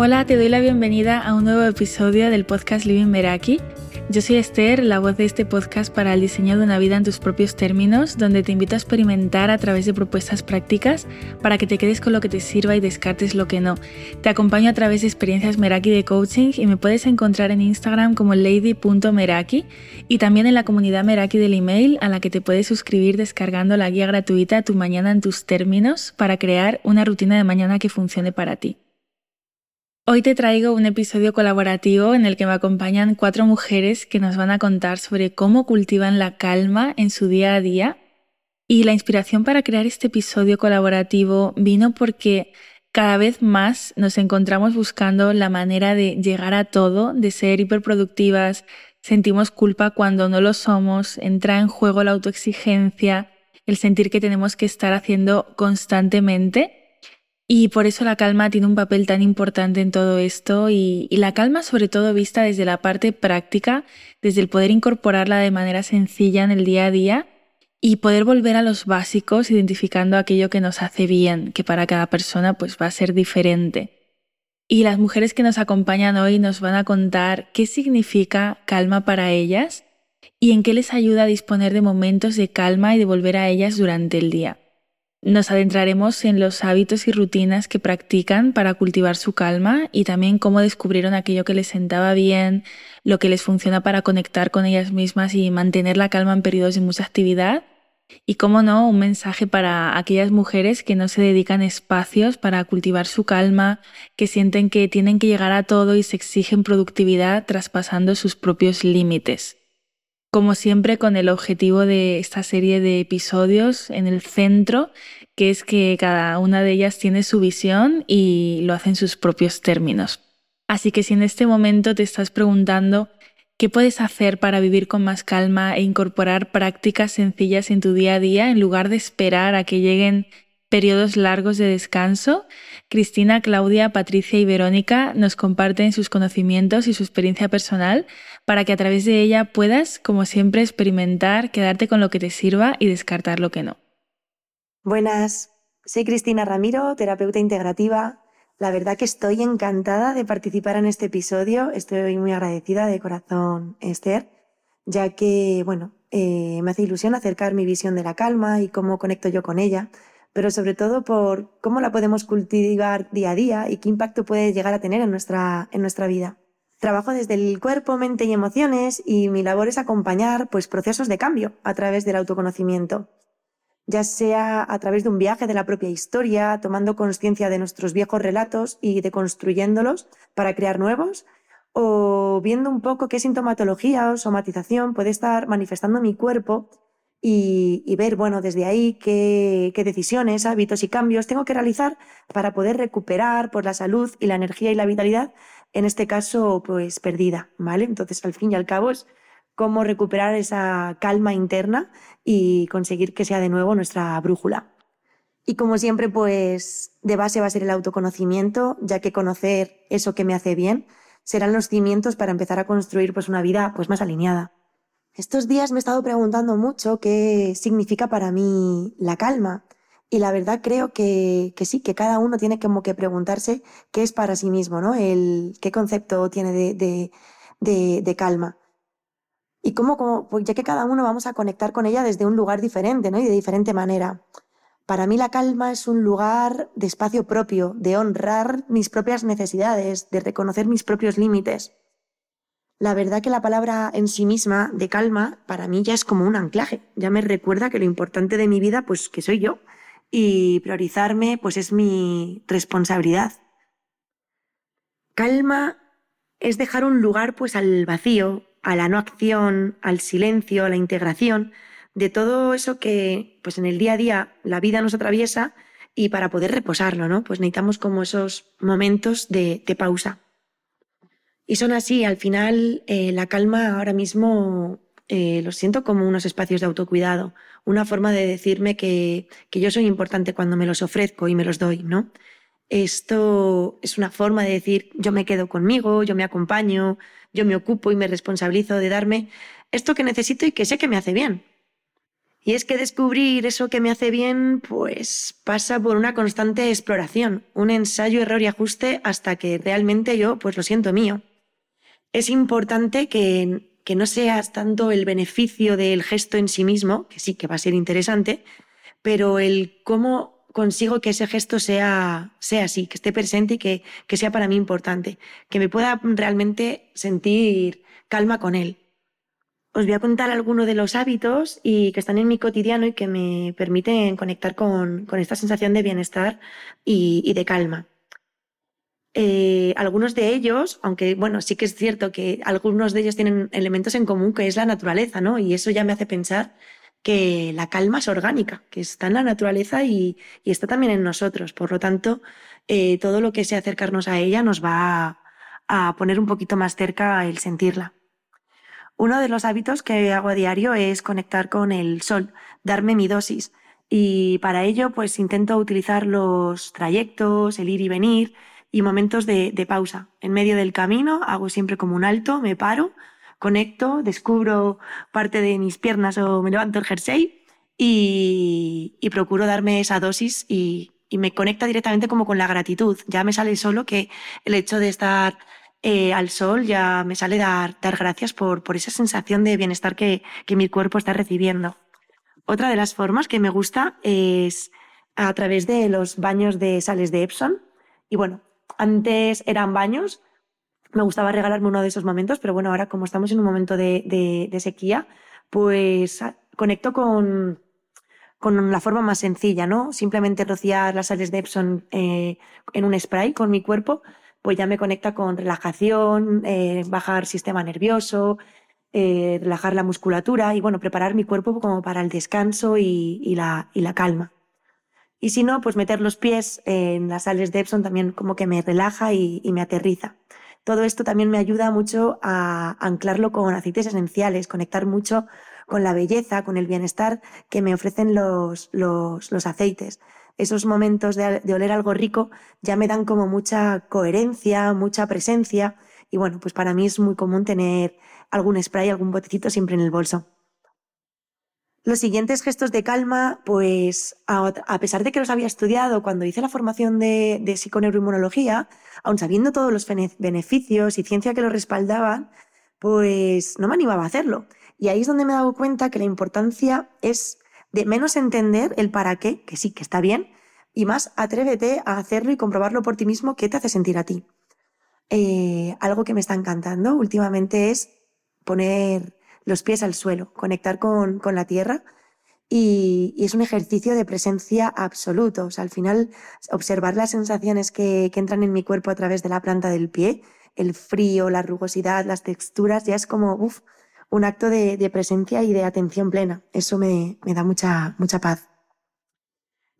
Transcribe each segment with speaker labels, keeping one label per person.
Speaker 1: Hola, te doy la bienvenida a un nuevo episodio del podcast Living Meraki. Yo soy Esther, la voz de este podcast para el diseño de una vida en tus propios términos, donde te invito a experimentar a través de propuestas prácticas para que te quedes con lo que te sirva y descartes lo que no. Te acompaño a través de experiencias Meraki de coaching y me puedes encontrar en Instagram como lady.meraki y también en la comunidad Meraki del email a la que te puedes suscribir descargando la guía gratuita Tu mañana en tus términos para crear una rutina de mañana que funcione para ti. Hoy te traigo un episodio colaborativo en el que me acompañan cuatro mujeres que nos van a contar sobre cómo cultivan la calma en su día a día. Y la inspiración para crear este episodio colaborativo vino porque cada vez más nos encontramos buscando la manera de llegar a todo, de ser hiperproductivas, sentimos culpa cuando no lo somos, entra en juego la autoexigencia, el sentir que tenemos que estar haciendo constantemente y por eso la calma tiene un papel tan importante en todo esto y, la calma sobre todo vista desde la parte práctica, desde el poder incorporarla de manera sencilla en el día a día y poder volver a los básicos identificando aquello que nos hace bien, que para cada persona pues va a ser diferente. Y las mujeres que nos acompañan hoy nos van a contar qué significa calma para ellas y en qué les ayuda a disponer de momentos de calma y de volver a ellas durante el día. Nos adentraremos en los hábitos y rutinas que practican para cultivar su calma y también cómo descubrieron aquello que les sentaba bien, lo que les funciona para conectar con ellas mismas y mantener la calma en periodos de mucha actividad. Y cómo no, un mensaje para aquellas mujeres que no se dedican espacios para cultivar su calma, que sienten que tienen que llegar a todo y se exigen productividad traspasando sus propios límites como siempre con el objetivo de esta serie de episodios en el centro, que es que cada una de ellas tiene su visión y lo hace en sus propios términos. Así que si en este momento te estás preguntando qué puedes hacer para vivir con más calma e incorporar prácticas sencillas en tu día a día en lugar de esperar a que lleguen periodos largos de descanso, Cristina, Claudia, Patricia y Verónica nos comparten sus conocimientos y su experiencia personal para que a través de ella puedas, como siempre, experimentar, quedarte con lo que te sirva y descartar lo que no.
Speaker 2: Buenas, soy Cristina Ramiro, terapeuta integrativa. La verdad que estoy encantada de participar en este episodio. Estoy muy agradecida de corazón, Esther, ya que, bueno, eh, me hace ilusión acercar mi visión de la calma y cómo conecto yo con ella pero sobre todo por cómo la podemos cultivar día a día y qué impacto puede llegar a tener en nuestra, en nuestra vida. Trabajo desde el cuerpo, mente y emociones y mi labor es acompañar pues, procesos de cambio a través del autoconocimiento, ya sea a través de un viaje de la propia historia, tomando conciencia de nuestros viejos relatos y deconstruyéndolos para crear nuevos, o viendo un poco qué sintomatología o somatización puede estar manifestando mi cuerpo y, ver, bueno, desde ahí qué, decisiones, hábitos y cambios tengo que realizar para poder recuperar por la salud y la energía y la vitalidad, en este caso, pues perdida, ¿vale? Entonces, al fin y al cabo, es cómo recuperar esa calma interna y conseguir que sea de nuevo nuestra brújula. Y como siempre, pues de base va a ser el autoconocimiento, ya que conocer eso que me hace bien serán los cimientos para empezar a construir pues una vida pues más alineada. Estos días me he estado preguntando mucho qué significa para mí la calma. Y la verdad creo que, sí, que cada uno tiene como que preguntarse qué es para sí mismo, ¿no? El, qué concepto tiene de, de, calma. Y cómo, cómo, pues ya que cada uno vamos a conectar con ella desde un lugar diferente, ¿no? Y de diferente manera. Para mí la calma es un lugar de espacio propio, de honrar mis propias necesidades, de reconocer mis propios límites la verdad que la palabra en sí misma de calma para mí ya es como un anclaje, ya me recuerda que lo importante de mi vida pues que soy yo y priorizarme pues es mi responsabilidad. Calma es dejar un lugar pues al vacío, a la no acción, al silencio, a la integración de todo eso que pues en el día a día la vida nos atraviesa y para poder reposarlo, ¿no? Pues necesitamos como esos momentos de, de pausa. Y son así, al final eh, la calma ahora mismo eh, lo siento como unos espacios de autocuidado, una forma de decirme que, que, yo soy importante cuando me los ofrezco y me los doy, ¿no? Esto es una forma de decir yo me quedo conmigo, yo me acompaño, yo me ocupo y me responsabilizo de darme esto que necesito y que sé que me hace bien. Y es que descubrir eso que me hace bien, pues pasa por una constante exploración, un ensayo, error y ajuste hasta que realmente yo, pues lo siento mío. Es importante que, que no seas tanto el beneficio del gesto en sí mismo, que sí que va a ser interesante, pero el cómo consigo que ese gesto sea, sea así, que esté presente y que, que sea para mí importante, que me pueda realmente sentir calma con él os voy a contar algunos de los hábitos y que están en mi cotidiano y que me permiten conectar con, esta sensación de bienestar y, de calma. Eh, algunos de ellos, aunque bueno, sí que es cierto que algunos de ellos tienen elementos en común, que es la naturaleza, ¿no? Y eso ya me hace pensar que la calma es orgánica, que está en la naturaleza y, está también en nosotros. Por lo tanto, eh, todo lo que sea acercarnos a ella nos va a poner un poquito más cerca el sentirla. Uno de los hábitos que hago a diario es conectar con el sol, darme mi dosis. Y para ello, pues intento utilizar los trayectos, el ir y venir y momentos de, pausa. En medio del camino hago siempre como un alto, me paro, conecto, descubro parte de mis piernas o me levanto el jersey y, procuro darme esa dosis y, y me conecta directamente como con la gratitud. Ya me sale solo que el hecho de estar eh, al sol ya me sale dar, dar gracias por, por esa sensación de bienestar que, que mi cuerpo está recibiendo. Otra de las formas que me gusta es a través de los baños de sales de Epson. Y bueno, antes eran baños, me gustaba regalarme uno de esos momentos, pero bueno, ahora como estamos en un momento de, sequía, pues conecto con, con la forma más sencilla, ¿no? Simplemente rociar las sales de Epson eh, en un spray con mi cuerpo pues ya me conecta con relajación, eh, bajar sistema nervioso, eh, relajar la musculatura y bueno, preparar mi cuerpo como para el descanso y, la, y la calma. Y si no, pues meter los pies en las sales de Epson también como que me relaja y, me aterriza. Todo esto también me ayuda mucho a anclarlo con aceites esenciales, conectar mucho con la belleza, con el bienestar que me ofrecen los, los, los aceites esos momentos de, oler algo rico ya me dan como mucha coherencia, mucha presencia y bueno, pues para mí es muy común tener algún spray, algún botecito siempre en el bolso. Los siguientes gestos de calma, pues a, pesar de que los había estudiado cuando hice la formación de, de psiconeuroinmunología, aun sabiendo todos los beneficios y ciencia que lo respaldaban, pues no me animaba a hacerlo. Y ahí es donde me he dado cuenta que la importancia es de menos entender el para qué, que sí, que está bien, y más atrévete a hacerlo y comprobarlo por ti mismo qué te hace sentir a ti. Eh, algo que me está encantando últimamente es poner los pies al suelo, conectar con, la tierra y, es un ejercicio de presencia absoluto. O sea, al final, observar las sensaciones que, entran en mi cuerpo a través de la planta del pie, el frío, la rugosidad, las texturas, ya es como, un acto de, presencia y de atención plena. Eso me, da mucha, mucha paz.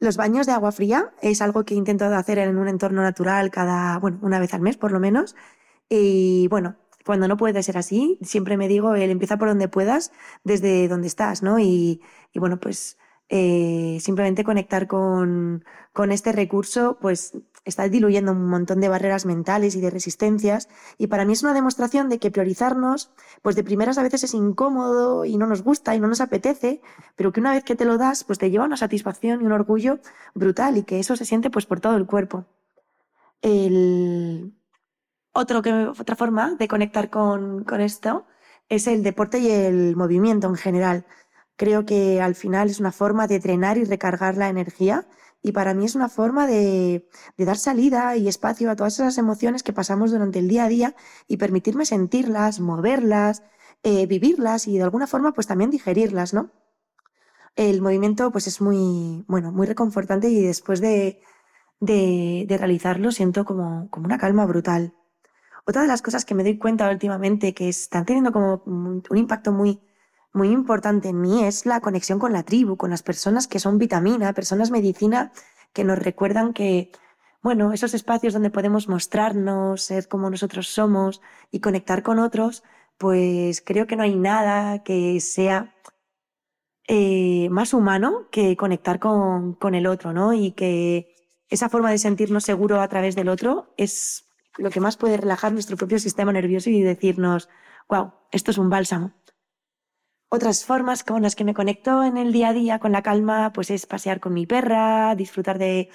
Speaker 2: Los baños de agua fría es algo que he intentado hacer en un entorno natural cada, bueno, una vez al mes por lo menos. Y bueno, cuando no puede ser así, siempre me digo, el empieza por donde puedas, desde donde estás, ¿no? Y, bueno, pues eh, simplemente conectar con, con, este recurso, pues está diluyendo un montón de barreras mentales y de resistencias. Y para mí es una demostración de que priorizarnos, pues de primeras a veces es incómodo y no nos gusta y no nos apetece, pero que una vez que te lo das, pues te lleva una satisfacción y un orgullo brutal y que eso se siente pues por todo el cuerpo. El... Otra forma de conectar con, esto es el deporte y el movimiento en general. Creo que al final es una forma de drenar y recargar la energía y para mí es una forma de, dar salida y espacio a todas esas emociones que pasamos durante el día a día y permitirme sentirlas, moverlas, eh, vivirlas y de alguna forma pues también digerirlas, ¿no? El movimiento pues es muy, bueno, muy reconfortante y después de, realizarlo siento como una calma brutal. Otra de las cosas que me doy cuenta últimamente que están teniendo como un impacto muy, muy importante en mí es la conexión con la tribu, con las personas que son vitamina, personas medicina que nos recuerdan que, bueno, esos espacios donde podemos mostrarnos, ser como nosotros somos y conectar con otros, pues creo que no hay nada que sea eh, más humano que conectar con, con el otro, ¿no? Y que esa forma de sentirnos seguro a través del otro es lo que más puede relajar nuestro propio sistema nervioso y decirnos, wow, esto es un bálsamo. Otras formas con las que me conecto en el día a día con la calma, pues es pasear con mi perra, disfrutar de,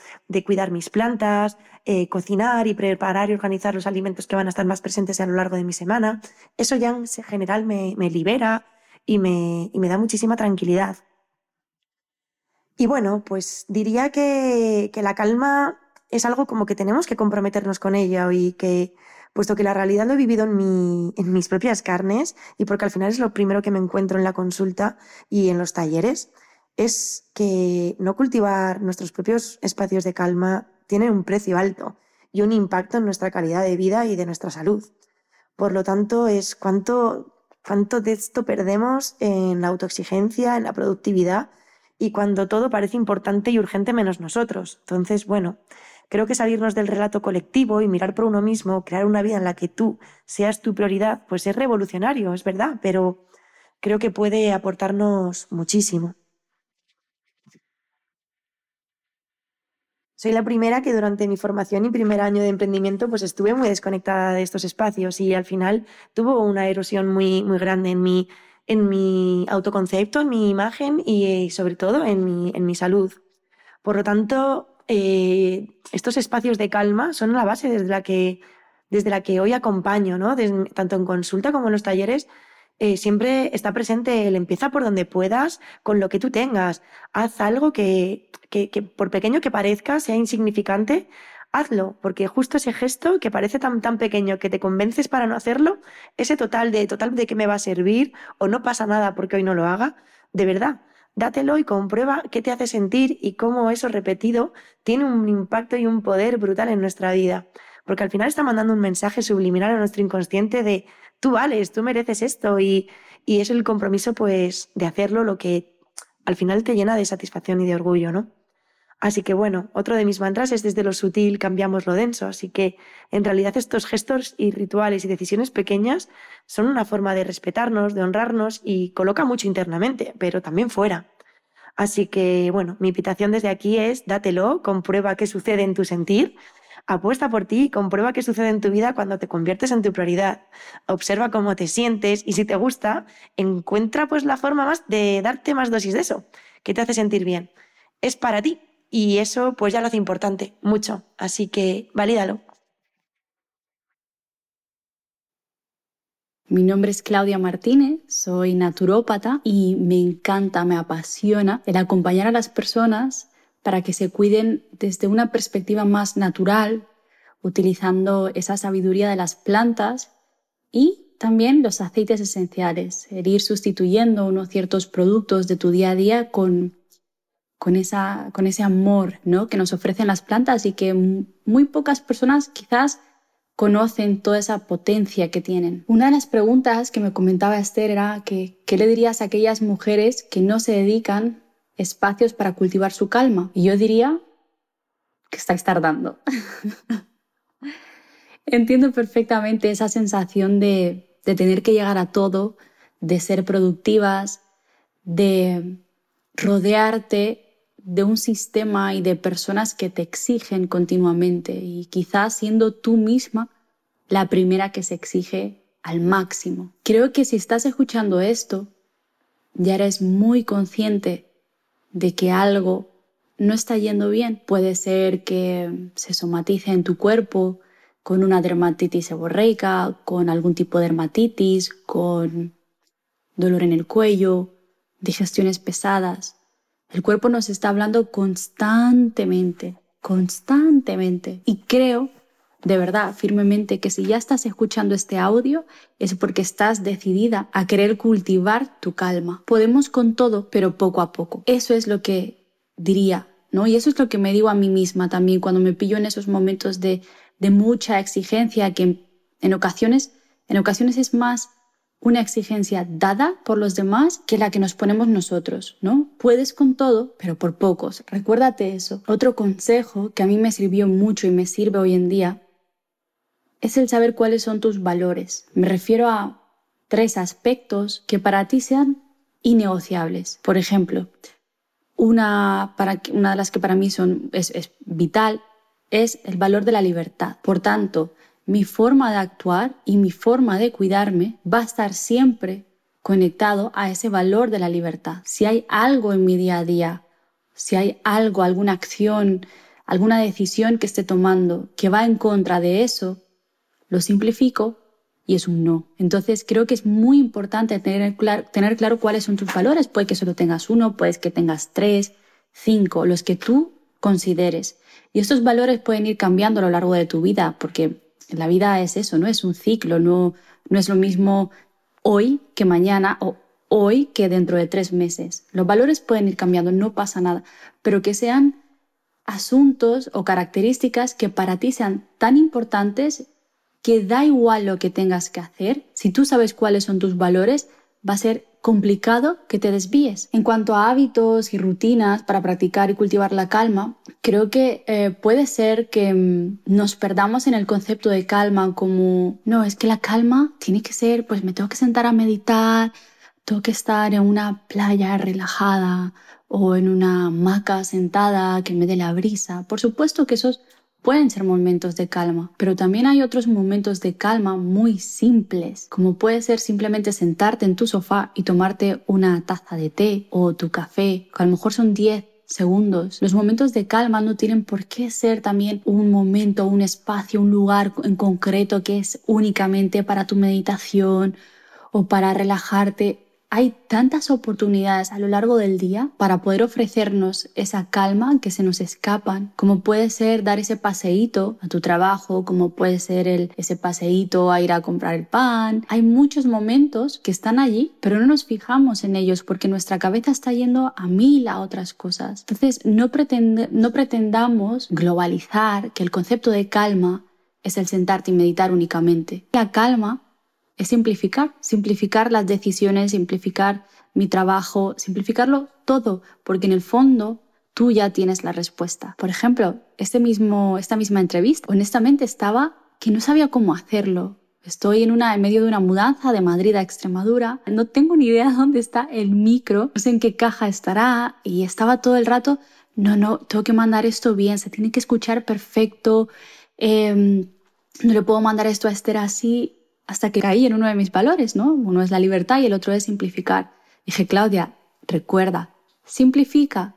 Speaker 2: cuidar mis plantas, eh, cocinar y preparar y organizar los alimentos que van a estar más presentes a lo largo de mi semana. Eso ya en general me, libera y me, y me da muchísima tranquilidad. Y bueno, pues diría que, que la calma es algo como que tenemos que comprometernos con ella y que puesto que la realidad lo he vivido en, mi, en mis propias carnes y porque al final es lo primero que me encuentro en la consulta y en los talleres, es que no cultivar nuestros propios espacios de calma tiene un precio alto y un impacto en nuestra calidad de vida y de nuestra salud. Por lo tanto, es cuánto, cuánto de esto perdemos en la autoexigencia, en la productividad y cuando todo parece importante y urgente menos nosotros. Entonces, bueno, Creo que salirnos del relato colectivo y mirar por uno mismo, crear una vida en la que tú seas tu prioridad, pues es revolucionario, es verdad, pero creo que puede aportarnos muchísimo. Soy la primera que durante mi formación y primer año de emprendimiento pues estuve muy desconectada de estos espacios y al final tuvo una erosión muy, muy grande en mi, en mi autoconcepto, en mi imagen y sobre todo en mi, en mi salud. Por lo tanto, eh, estos espacios de calma son la base desde la que, desde la que hoy acompaño, ¿no? tanto en consulta como en los talleres. Eh, siempre está presente el empieza por donde puedas, con lo que tú tengas. Haz algo que, que, por pequeño que parezca, sea insignificante, hazlo, porque justo ese gesto que parece tan, tan pequeño que te convences para no hacerlo, ese total de, total de que me va a servir o no pasa nada porque hoy no lo haga, de verdad, Dátelo y comprueba qué te hace sentir y cómo eso repetido tiene un impacto y un poder brutal en nuestra vida. Porque al final está mandando un mensaje subliminal a nuestro inconsciente de tú vales, tú mereces esto y, y es el compromiso pues de hacerlo lo que al final te llena de satisfacción y de orgullo, ¿no? Así que bueno, otro de mis mantras es desde lo sutil cambiamos lo denso, así que en realidad estos gestos y rituales y decisiones pequeñas son una forma de respetarnos, de honrarnos y coloca mucho internamente, pero también fuera. Así que bueno, mi invitación desde aquí es dátelo, comprueba qué sucede en tu sentir, apuesta por ti, comprueba qué sucede en tu vida cuando te conviertes en tu prioridad. Observa cómo te sientes y si te gusta, encuentra pues la forma más de darte más dosis de eso, que te hace sentir bien. Es para ti, y eso pues ya lo hace importante, mucho. Así que valídalo.
Speaker 3: Mi nombre es Claudia Martínez, soy naturópata y me encanta, me apasiona el acompañar a las personas para que se cuiden desde una perspectiva más natural, utilizando esa sabiduría de las plantas y también los aceites esenciales, el ir sustituyendo unos ciertos productos de tu día a día con con, esa, con ese amor ¿no? que nos ofrecen las plantas y que muy pocas personas quizás conocen toda esa potencia que tienen. Una de las preguntas que me comentaba Esther era que, ¿qué le dirías a aquellas mujeres que no se dedican espacios para cultivar su calma? Y yo diría que estáis tardando. Entiendo perfectamente esa sensación de, de tener que llegar a todo, de ser productivas, de rodearte de un sistema y de personas que te exigen continuamente y quizás siendo tú misma la primera que se exige al máximo. Creo que si estás escuchando esto, ya eres muy consciente de que algo no está yendo bien. Puede ser que se somatice en tu cuerpo con una dermatitis seborreica, con algún tipo de dermatitis, con dolor en el cuello, digestiones pesadas. El cuerpo nos está hablando constantemente, constantemente. Y creo, de verdad, firmemente, que si ya estás escuchando este audio es porque estás decidida a querer cultivar tu calma. Podemos con todo, pero poco a poco. Eso es lo que diría, ¿no? Y eso es lo que me digo a mí misma también cuando me pillo en esos momentos de, de mucha exigencia que en ocasiones, en ocasiones es más una exigencia dada por los demás que la que nos ponemos nosotros, ¿no? Puedes con todo, pero por pocos. Recuérdate eso. Otro consejo que a mí me sirvió mucho y me sirve hoy en día es el saber cuáles son tus valores. Me refiero a tres aspectos que para ti sean innegociables. Por ejemplo, una, de las que para mí son, es vital es el valor de la libertad. Por tanto, mi forma de actuar y mi forma de cuidarme va a estar siempre conectado a ese valor de la libertad. Si hay algo en mi día a día, si hay algo, alguna acción, alguna decisión que esté tomando que va en contra de eso, lo simplifico y es un no. Entonces creo que es muy importante tener claro, tener claro cuáles son tus valores. Puede que solo tengas uno, puede que tengas tres, cinco, los que tú consideres. Y estos valores pueden ir cambiando a lo largo de tu vida, porque la vida es eso, no es un ciclo, no, no es lo mismo hoy que mañana o hoy que dentro de tres meses. Los valores pueden ir cambiando, no pasa nada, pero que sean asuntos o características que para ti sean tan importantes que da igual lo que tengas que hacer, si tú sabes cuáles son tus valores, va a ser complicado que te desvíes. En cuanto a hábitos y rutinas para practicar y cultivar la calma, creo que eh, puede ser que mm, nos perdamos en el concepto de calma como, no, es que la calma tiene que ser, pues me tengo que sentar a meditar, tengo que estar en una playa relajada o en una hamaca sentada que me dé la brisa. Por supuesto que esos pueden ser momentos de calma, pero también hay otros momentos de calma muy simples, como puede ser simplemente sentarte en tu sofá y tomarte una taza de té o tu café, que a lo mejor son 10 segundos. Los momentos de calma no tienen por qué ser también un momento, un espacio, un lugar en concreto que es únicamente para tu meditación o para relajarte hay tantas oportunidades a lo largo del día para poder ofrecernos esa calma que se nos escapan, como puede ser dar ese paseíto a tu trabajo, como puede ser ese paseíto a ir a comprar el pan. Hay muchos momentos que están allí, pero no nos fijamos en ellos porque nuestra cabeza está yendo a mil a otras cosas. Entonces, no, no pretendamos globalizar que el concepto de calma es el sentarte y meditar únicamente. La calma es simplificar, simplificar las decisiones, simplificar mi trabajo, simplificarlo todo, porque en el fondo tú ya tienes la respuesta. Por ejemplo, este mismo, esta misma entrevista, honestamente estaba que no sabía cómo hacerlo. Estoy en, una, en medio de una mudanza de Madrid a Extremadura. No tengo ni idea dónde está el micro, no sé en qué caja estará y estaba todo el rato, no, no, tengo que mandar esto bien, se tiene que escuchar perfecto, em, no le puedo mandar esto a Esther así hasta que caí en uno de mis valores, ¿no? Uno es la libertad y el otro es simplificar. Dije, Claudia, recuerda, simplifica.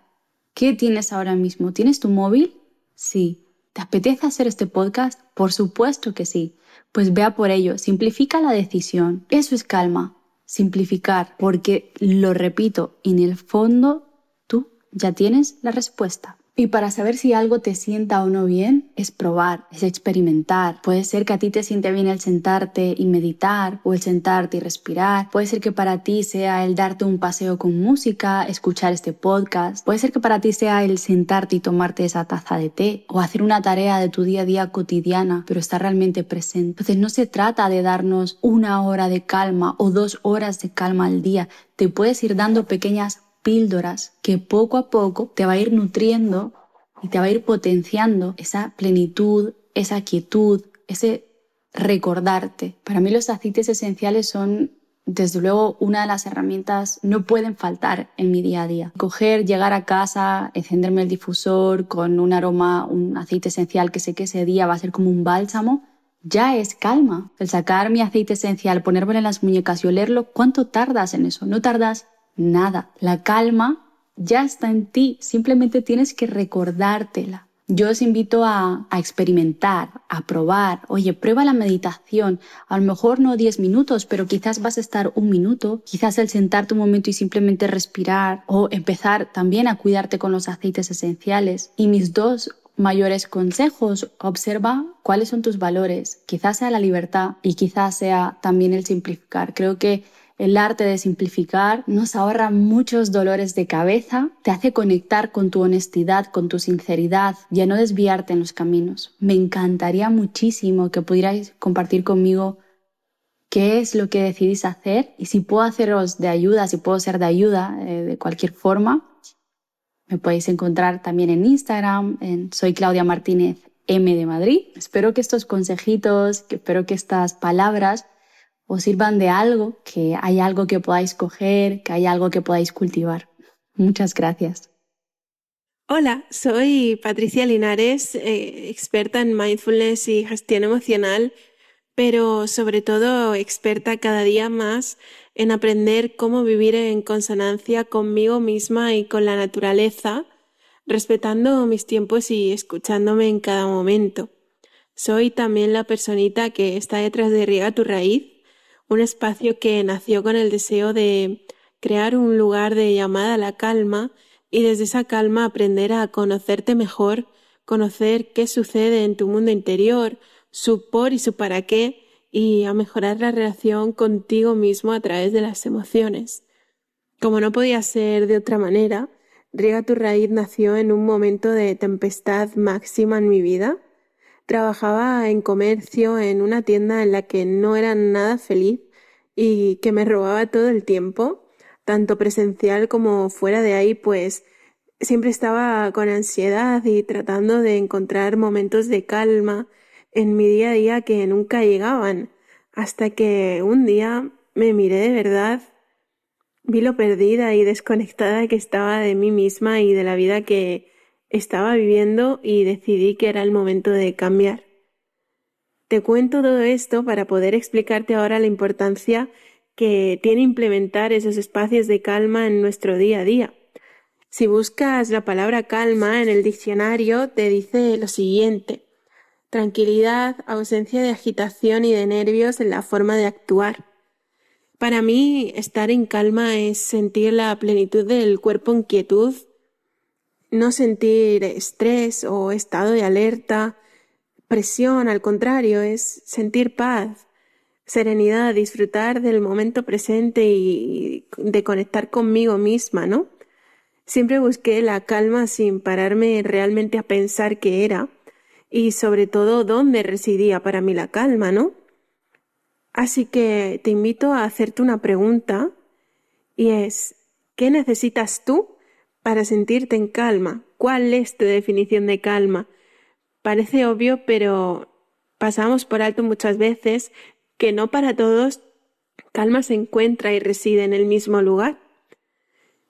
Speaker 3: ¿Qué tienes ahora mismo? ¿Tienes tu móvil? Sí. ¿Te apetece hacer este podcast? Por supuesto que sí. Pues vea por ello, simplifica la decisión. Eso es calma, simplificar, porque lo repito, en el fondo tú ya tienes la respuesta. Y para saber si algo te sienta o no bien, es probar, es experimentar. Puede ser que a ti te siente bien el sentarte y meditar o el sentarte y respirar. Puede ser que para ti sea el darte un paseo con música, escuchar este podcast. Puede ser que para ti sea el sentarte y tomarte esa taza de té o hacer una tarea de tu día a día cotidiana, pero estar realmente presente. Entonces no se trata de darnos una hora de calma o dos horas de calma al día. Te puedes ir dando pequeñas píldoras que poco a poco te va a ir nutriendo y te va a ir potenciando esa plenitud, esa quietud, ese recordarte. Para mí los aceites esenciales son desde luego una de las herramientas no pueden faltar en mi día a día. Coger, llegar a casa, encenderme el difusor con un aroma, un aceite esencial que sé que ese día va a ser como un bálsamo, ya es calma. El sacar mi aceite esencial, ponérmelo en las muñecas y olerlo, ¿cuánto tardas en eso? No tardas nada. La calma ya está en ti, simplemente tienes que recordártela. Yo os invito a, experimentar, a probar. Oye, prueba la meditación. A lo mejor no 10 minutos, pero quizás vas a estar un minuto. Quizás el sentarte un momento y simplemente respirar o empezar también a cuidarte con los aceites esenciales. Y mis dos mayores consejos, observa cuáles son tus valores. Quizás sea la libertad y quizás sea también el simplificar. Creo que el arte de simplificar nos ahorra muchos dolores de cabeza, te hace conectar con tu honestidad, con tu sinceridad y a no desviarte en los caminos. Me encantaría muchísimo que pudierais compartir conmigo qué es lo que decidís hacer y si puedo haceros de ayuda, si puedo ser de ayuda eh, de cualquier forma. Me podéis encontrar también en Instagram, Soy Claudia Martínez M de Madrid. Espero que estos consejitos, que espero que estas palabras os sirvan de algo, que hay algo que podáis coger, que hay algo que podáis cultivar. Muchas gracias.
Speaker 4: Hola, soy Patricia Linares, eh, experta en mindfulness y gestión emocional, pero sobre todo experta cada día más en aprender cómo vivir en consonancia conmigo misma y con la naturaleza, respetando mis tiempos y escuchándome en cada momento. Soy también la personita que está detrás de Riega tu Raíz, un espacio que nació con el deseo de crear un lugar de llamada a la calma y desde esa calma aprender a conocerte mejor, conocer qué sucede en tu mundo interior, su por y su para qué, y a mejorar la relación contigo mismo a través de las emociones. Como no podía ser de otra manera, Riega tu raíz nació en un momento de tempestad máxima en mi vida. Trabajaba en comercio en una tienda en la que no era nada feliz y que me robaba todo el tiempo, tanto presencial como fuera de ahí, pues siempre estaba con ansiedad y tratando de encontrar momentos de calma en mi día a día que nunca llegaban, hasta que un día me miré de verdad, vi lo perdida y desconectada que estaba de mí misma y de la vida que estaba viviendo y decidí que era el momento de cambiar. Te cuento todo esto para poder explicarte ahora la importancia que tiene implementar esos espacios de calma en nuestro día a día. Si buscas la palabra calma en el diccionario, te dice lo siguiente. Tranquilidad, ausencia de agitación y de nervios en la forma de actuar. Para mí, estar en calma es sentir la plenitud del cuerpo en quietud, no sentir estrés o estado de alerta, presión, al contrario, es sentir paz, serenidad, disfrutar del momento presente y de conectar conmigo misma, ¿no? Siempre busqué la calma sin pararme realmente a pensar qué era y sobre todo dónde residía para mí la calma, ¿no? Así que te invito a hacerte una pregunta y es, ¿qué necesitas tú para sentirte en calma? ¿Cuál es tu definición de calma? Parece obvio, pero pasamos por alto muchas veces que no para todos calma se encuentra y reside en el mismo lugar.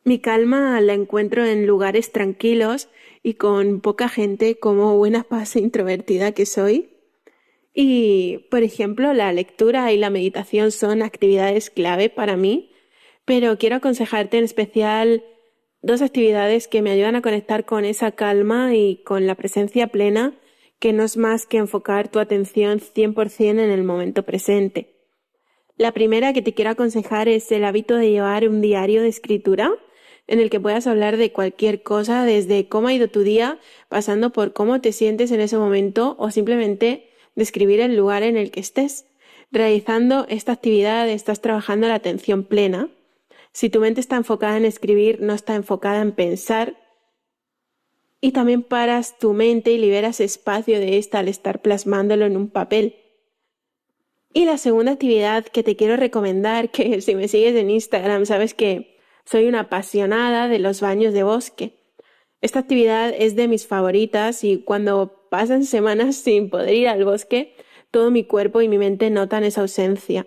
Speaker 4: Mi calma la encuentro en lugares tranquilos y con poca gente como buena paz introvertida que soy. Y, por ejemplo, la lectura y la meditación son actividades clave para mí, pero quiero aconsejarte en especial dos actividades que me ayudan a conectar con esa calma y con la presencia plena, que no es más que enfocar tu atención 100% en el momento presente. La primera que te quiero aconsejar es el hábito de llevar un diario de escritura en el que puedas hablar de cualquier cosa, desde cómo ha ido tu día, pasando por cómo te sientes en ese momento o simplemente describir el lugar en el que estés. Realizando esta actividad estás trabajando la atención plena. Si tu mente está enfocada en escribir, no está enfocada en pensar. Y también paras tu mente y liberas espacio de esta al estar plasmándolo en un papel. Y la segunda actividad que te quiero recomendar, que si me sigues en Instagram sabes que soy una apasionada de los baños de bosque. Esta actividad es de mis favoritas y cuando pasan semanas sin poder ir al bosque, todo mi cuerpo y mi mente notan esa ausencia.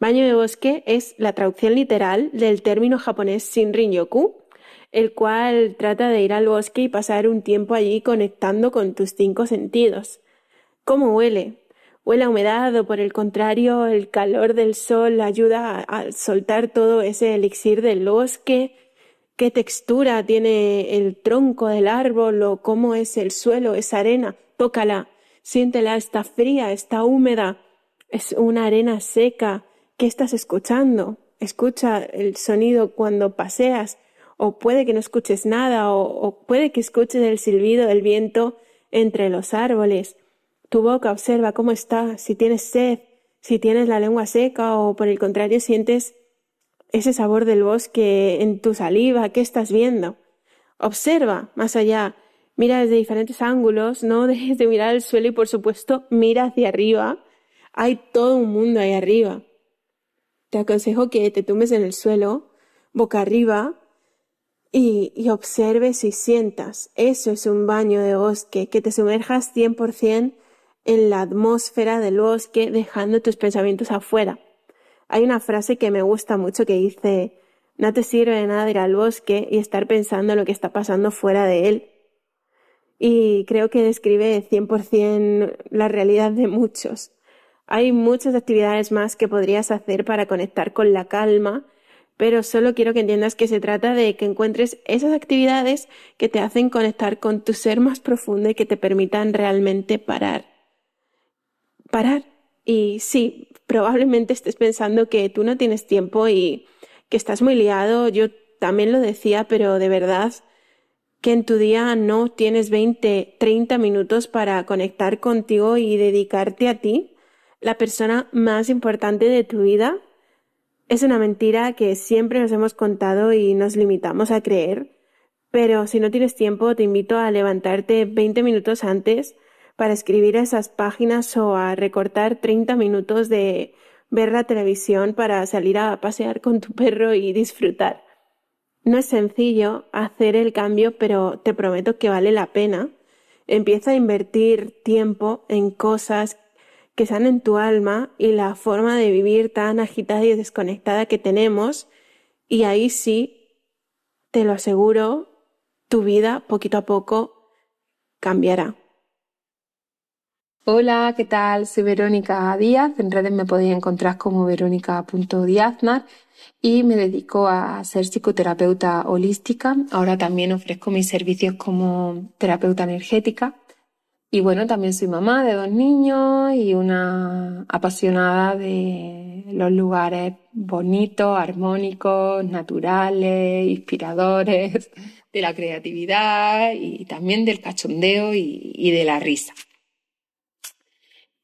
Speaker 4: Baño de bosque es la traducción literal del término japonés Shinrin-yoku, el cual trata de ir al bosque y pasar un tiempo allí conectando con tus cinco sentidos. ¿Cómo huele? huele a humedad o por el contrario el calor del sol ayuda a, soltar todo ese elixir del bosque, qué textura tiene el tronco del árbol o cómo es el suelo, esa arena, tócala, siéntela, está fría, está húmeda, es una arena seca, ¿qué estás escuchando? Escucha el sonido cuando paseas, o puede que no escuches nada, o, puede que escuches el silbido del viento entre los árboles. Tu boca observa cómo está, si tienes sed, si tienes la lengua seca o por el contrario sientes ese sabor del bosque en tu saliva, ¿qué estás viendo? Observa más allá, mira desde diferentes ángulos, no dejes de mirar al suelo y por supuesto mira hacia arriba. Hay todo un mundo ahí arriba. Te aconsejo que te tumbes en el suelo, boca arriba, y, y, observes y sientas. Eso es un baño de bosque, que te sumerjas 100% en la atmósfera del bosque, dejando tus pensamientos afuera. Hay una frase que me gusta mucho que dice, no te sirve de nada ir al bosque y estar pensando en lo que está pasando fuera de él. Y creo que describe 100% la realidad de muchos. Hay muchas actividades más que podrías hacer para conectar con la calma, pero solo quiero que entiendas que se trata de que encuentres esas actividades que te hacen conectar con tu ser más profundo y que te permitan realmente parar. Parar. Y sí, probablemente estés pensando que tú no tienes tiempo y que estás muy liado. Yo también lo decía, pero de verdad que en tu día no tienes 20, 30 minutos para conectar contigo y dedicarte a ti, la persona más importante de tu vida, es una mentira que siempre nos hemos contado y nos limitamos a creer. Pero si no tienes tiempo, te invito a levantarte 20 minutos antes para escribir esas páginas o a recortar 30 minutos de ver la televisión para salir a pasear con tu perro y disfrutar. No es sencillo hacer el cambio, pero te prometo que vale la pena. Empieza a invertir tiempo en cosas que sean en tu alma y la forma de vivir tan agitada y desconectada que tenemos. Y ahí sí, te lo aseguro, tu vida poquito a poco cambiará.
Speaker 5: Hola, ¿qué tal? Soy Verónica Díaz. En redes me podéis encontrar como verónica.diaznar y me dedico a ser psicoterapeuta holística. Ahora también ofrezco mis servicios como terapeuta energética. Y bueno, también soy mamá de dos niños y una apasionada de los lugares bonitos, armónicos, naturales, inspiradores, de la creatividad y también del cachondeo y, de la risa.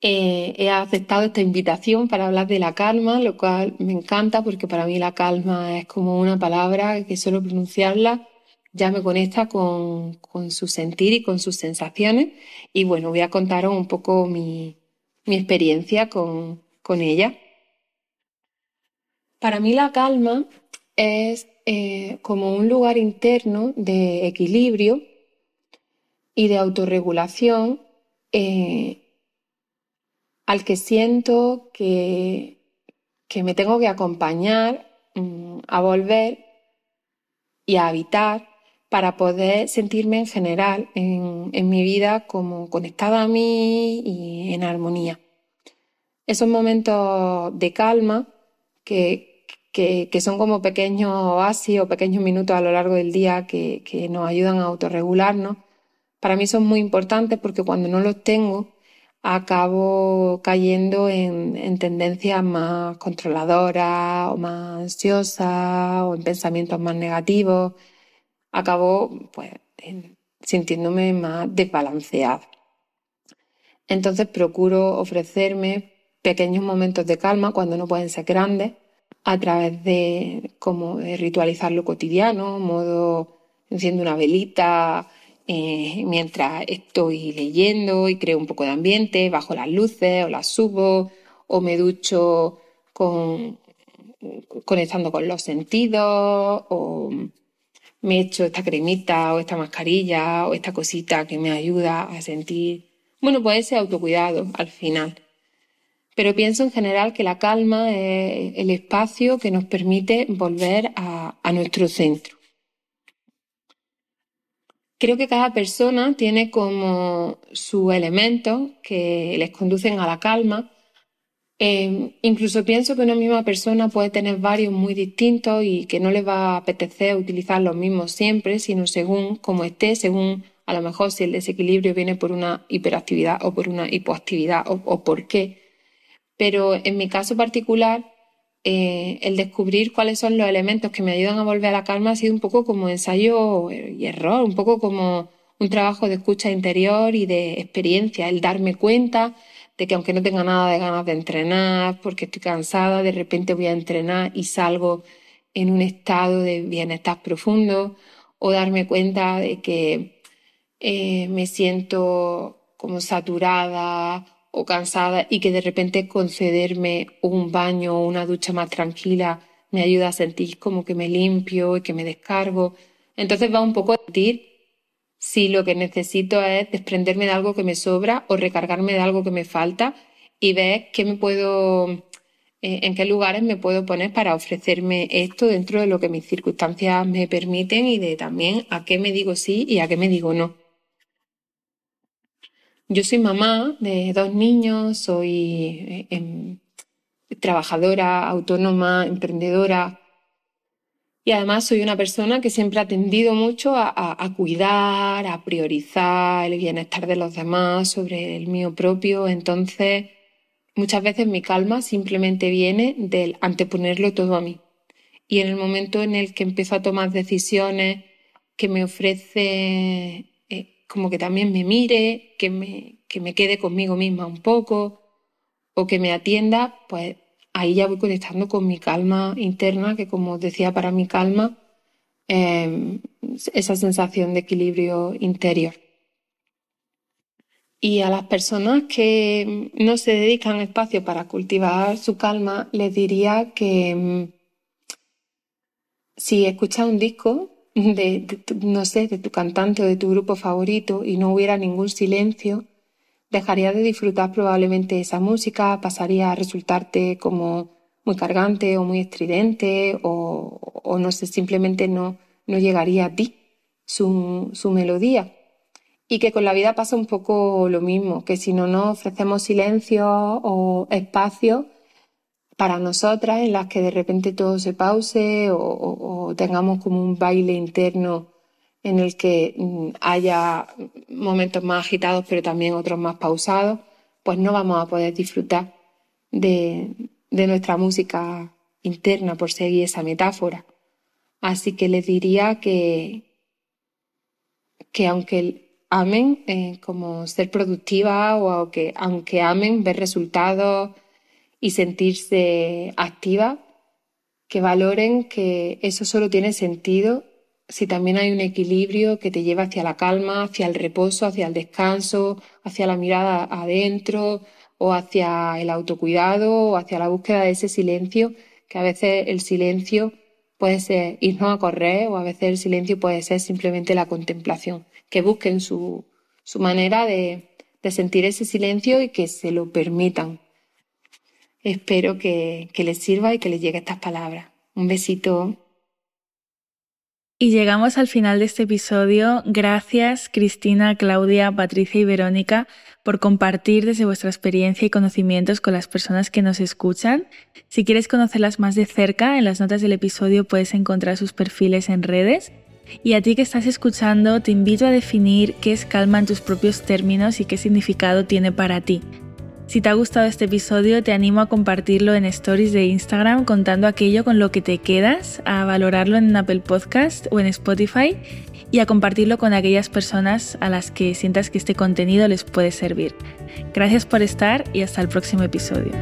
Speaker 5: Eh, he aceptado esta invitación para hablar de la calma, lo cual me encanta porque para mí la calma es como una palabra que solo pronunciarla ya me conecta con, con su sentir y con sus sensaciones. Y bueno, voy a contaros un poco mi, mi experiencia con, con ella. Para mí la calma es eh, como un lugar interno de equilibrio y de autorregulación eh, al que siento que, que me tengo que acompañar mm, a volver y a habitar para poder sentirme en general en, mi vida como conectada a mí y en armonía. Esos momentos de calma que, que, que son como pequeños oasis o pequeños minutos a lo largo del día que, que nos ayudan a autorregularnos, para mí son muy importantes porque cuando no los tengo, acabo cayendo en, en, tendencias más controladoras o más ansiosas o en pensamientos más negativos. Acabo pues, sintiéndome más desbalanceada. Entonces procuro ofrecerme pequeños momentos de calma cuando no pueden ser grandes a través de como de ritualizar lo cotidiano, modo enciendo una velita, eh, mientras estoy leyendo y creo un poco de ambiente, bajo las luces o las subo o me ducho con, conectando con los sentidos o me echo esta cremita o esta mascarilla o esta cosita que me ayuda a sentir, bueno, pues ese autocuidado al final. Pero pienso en general que la calma es el espacio que nos permite volver a, a nuestro centro. Creo que cada persona tiene como sus elementos que les conducen a la calma. Eh, incluso pienso que una misma persona puede tener varios muy distintos y que no le va a apetecer utilizar los mismos siempre, sino según cómo esté, según a lo mejor si el desequilibrio viene por una hiperactividad o por una hipoactividad o, o por qué. Pero en mi caso particular, eh, el descubrir cuáles son los elementos que me ayudan a volver a la calma ha sido un poco como ensayo y error, un poco como un trabajo de escucha interior y de experiencia, el darme cuenta de que aunque no tenga nada de ganas de entrenar, porque estoy cansada, de repente voy a entrenar y salgo en un estado de bienestar profundo, o darme cuenta de que eh, me siento como saturada o cansada y que de repente concederme un baño o una ducha más tranquila me ayuda a sentir como que me limpio y que me descargo. Entonces va un poco a sentir si lo que necesito es desprenderme de algo que me sobra o recargarme de algo que me falta y ver qué me puedo, eh, en qué lugares me puedo poner para ofrecerme esto dentro de lo que mis circunstancias me permiten y de también a qué me digo sí y a qué me digo no. yo soy mamá de dos niños, soy eh, em, trabajadora, autónoma, emprendedora. Y además soy una persona que siempre ha tendido mucho a, cuidar, a priorizar el bienestar de los demás sobre el mío propio. Entonces, muchas veces mi calma simplemente viene del anteponerlo todo a mí. Y en el momento en el que empiezo a tomar decisiones que me ofrece como que también me mire, que me, que me quede conmigo misma un poco o que me atienda, pues ahí ya voy conectando con mi calma interna, que como decía, para mi calma, em, esa sensación de equilibrio interior. Y a las personas que no se dedican espacio para cultivar su calma, les diría que em, si escuchas un disco, de, no sé, de tu cantante o de tu grupo favorito y no hubiera ningún silencio, dejaría de disfrutar probablemente esa música, pasaría a resultarte como muy cargante o muy estridente o, no sé, simplemente no, no llegaría a ti su, su melodía. Y que con la vida pasa un poco lo mismo, que si no nos ofrecemos silencio o espacio, para nosotras en las que de repente todo se pause o, tengamos como un baile interno en el que mm, haya momentos más agitados pero también otros más pausados, pues no vamos a poder disfrutar de, nuestra música interna, por seguir esa metáfora. Así que les diría que, que aunque amen eh, como ser productiva o que aunque amen ver resultados y sentirse activa, que valoren que eso solo tiene sentido si también hay un equilibrio que te lleva hacia la calma, hacia el reposo, hacia el descanso, hacia la mirada adentro o hacia el autocuidado o hacia la búsqueda de ese silencio, que a veces el silencio puede ser irnos a correr o a veces el silencio puede ser simplemente la contemplación, que busquen su, su manera de, de sentir ese silencio y que se lo permitan. Espero que, les sirva y que les llegue estas palabras. Un besito.
Speaker 1: Y llegamos al final de este episodio. Gracias Cristina, Claudia, Patricia y Verónica por compartir desde vuestra experiencia y conocimientos con las personas que nos escuchan. Si quieres conocerlas más de cerca, en las notas del episodio puedes encontrar sus perfiles en redes. Y a ti que estás escuchando, te invito a definir qué es calma en tus propios términos y qué significado tiene para ti. Si te ha gustado este episodio, te animo a compartirlo en stories de Instagram contando aquello con lo que te quedas, a valorarlo en Apple Podcast o en Spotify y a compartirlo con aquellas personas a las que sientas que este contenido les puede servir. Gracias por estar y hasta el próximo episodio.